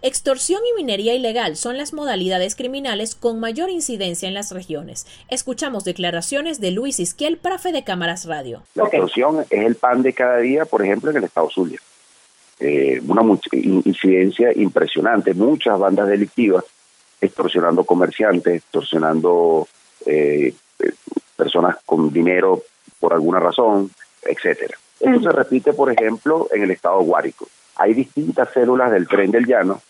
Extorsión y minería ilegal son las modalidades criminales con mayor incidencia en las regiones. Escuchamos declaraciones de Luis Isquiel, profe de Cámaras Radio. La extorsión es el pan de cada día, por ejemplo, en el estado Zulia. Eh, una incidencia impresionante, muchas bandas delictivas extorsionando comerciantes, extorsionando eh, eh, personas con dinero por alguna razón, etcétera. Esto se repite, por ejemplo, en el estado Guárico. Hay distintas células del tren del llano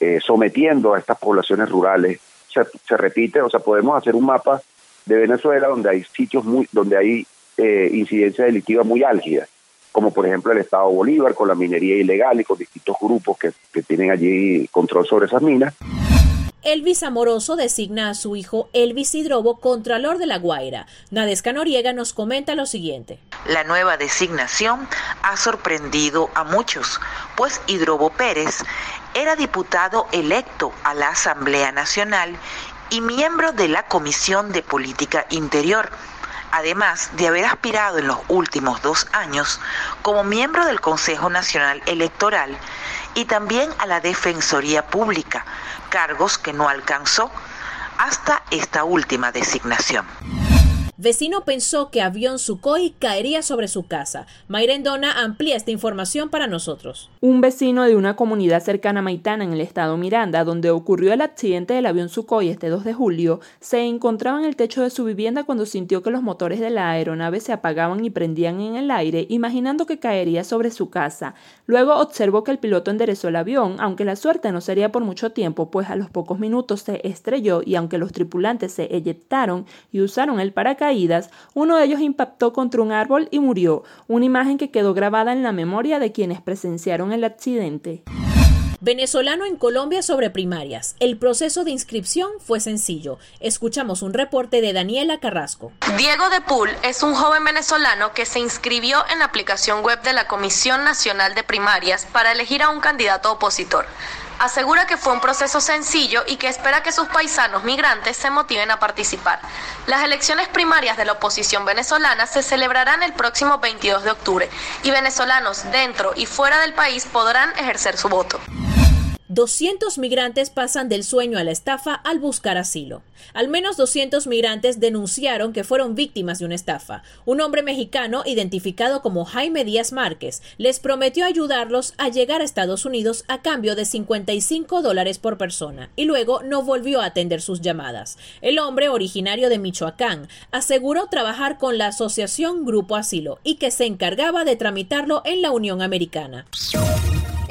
eh, sometiendo a estas poblaciones rurales. Se, repite, o sea, podemos hacer un mapa de Venezuela donde hay sitios muy, donde hay eh, incidencia delictiva muy álgida, como por ejemplo el Estado Bolívar con la minería ilegal y con distintos grupos que, que tienen allí control sobre esas minas. Elvis Amoroso designa a su hijo Elvis Hidrobo Contralor de La Guaira. Nadesca Noriega nos comenta lo siguiente. La nueva designación ha sorprendido a muchos, pues Hidrobo Pérez era diputado electo a la Asamblea Nacional y miembro de la Comisión de Política Interior además de haber aspirado en los últimos dos años como miembro del Consejo Nacional Electoral y también a la Defensoría Pública, cargos que no alcanzó hasta esta última designación. Vecino pensó que avión Sukhoi caería sobre su casa. Mayrendona amplía esta información para nosotros. Un vecino de una comunidad cercana a Maitana en el estado Miranda, donde ocurrió el accidente del avión Sukhoi este 2 de julio, se encontraba en el techo de su vivienda cuando sintió que los motores de la aeronave se apagaban y prendían en el aire, imaginando que caería sobre su casa. Luego observó que el piloto enderezó el avión, aunque la suerte no sería por mucho tiempo, pues a los pocos minutos se estrelló y aunque los tripulantes se eyectaron y usaron el paracaídas, uno de ellos impactó contra un árbol y murió, una imagen que quedó grabada en la memoria de quienes presenciaron el accidente. Venezolano en Colombia sobre primarias. El proceso de inscripción fue sencillo. Escuchamos un reporte de Daniela Carrasco. Diego de Pool es un joven venezolano que se inscribió en la aplicación web de la Comisión Nacional de Primarias para elegir a un candidato opositor asegura que fue un proceso sencillo y que espera que sus paisanos migrantes se motiven a participar. Las elecciones primarias de la oposición venezolana se celebrarán el próximo 22 de octubre y venezolanos dentro y fuera del país podrán ejercer su voto. 200 migrantes pasan del sueño a la estafa al buscar asilo. Al menos 200 migrantes denunciaron que fueron víctimas de una estafa. Un hombre mexicano, identificado como Jaime Díaz Márquez, les prometió ayudarlos a llegar a Estados Unidos a cambio de 55 dólares por persona y luego no volvió a atender sus llamadas. El hombre, originario de Michoacán, aseguró trabajar con la asociación Grupo Asilo y que se encargaba de tramitarlo en la Unión Americana.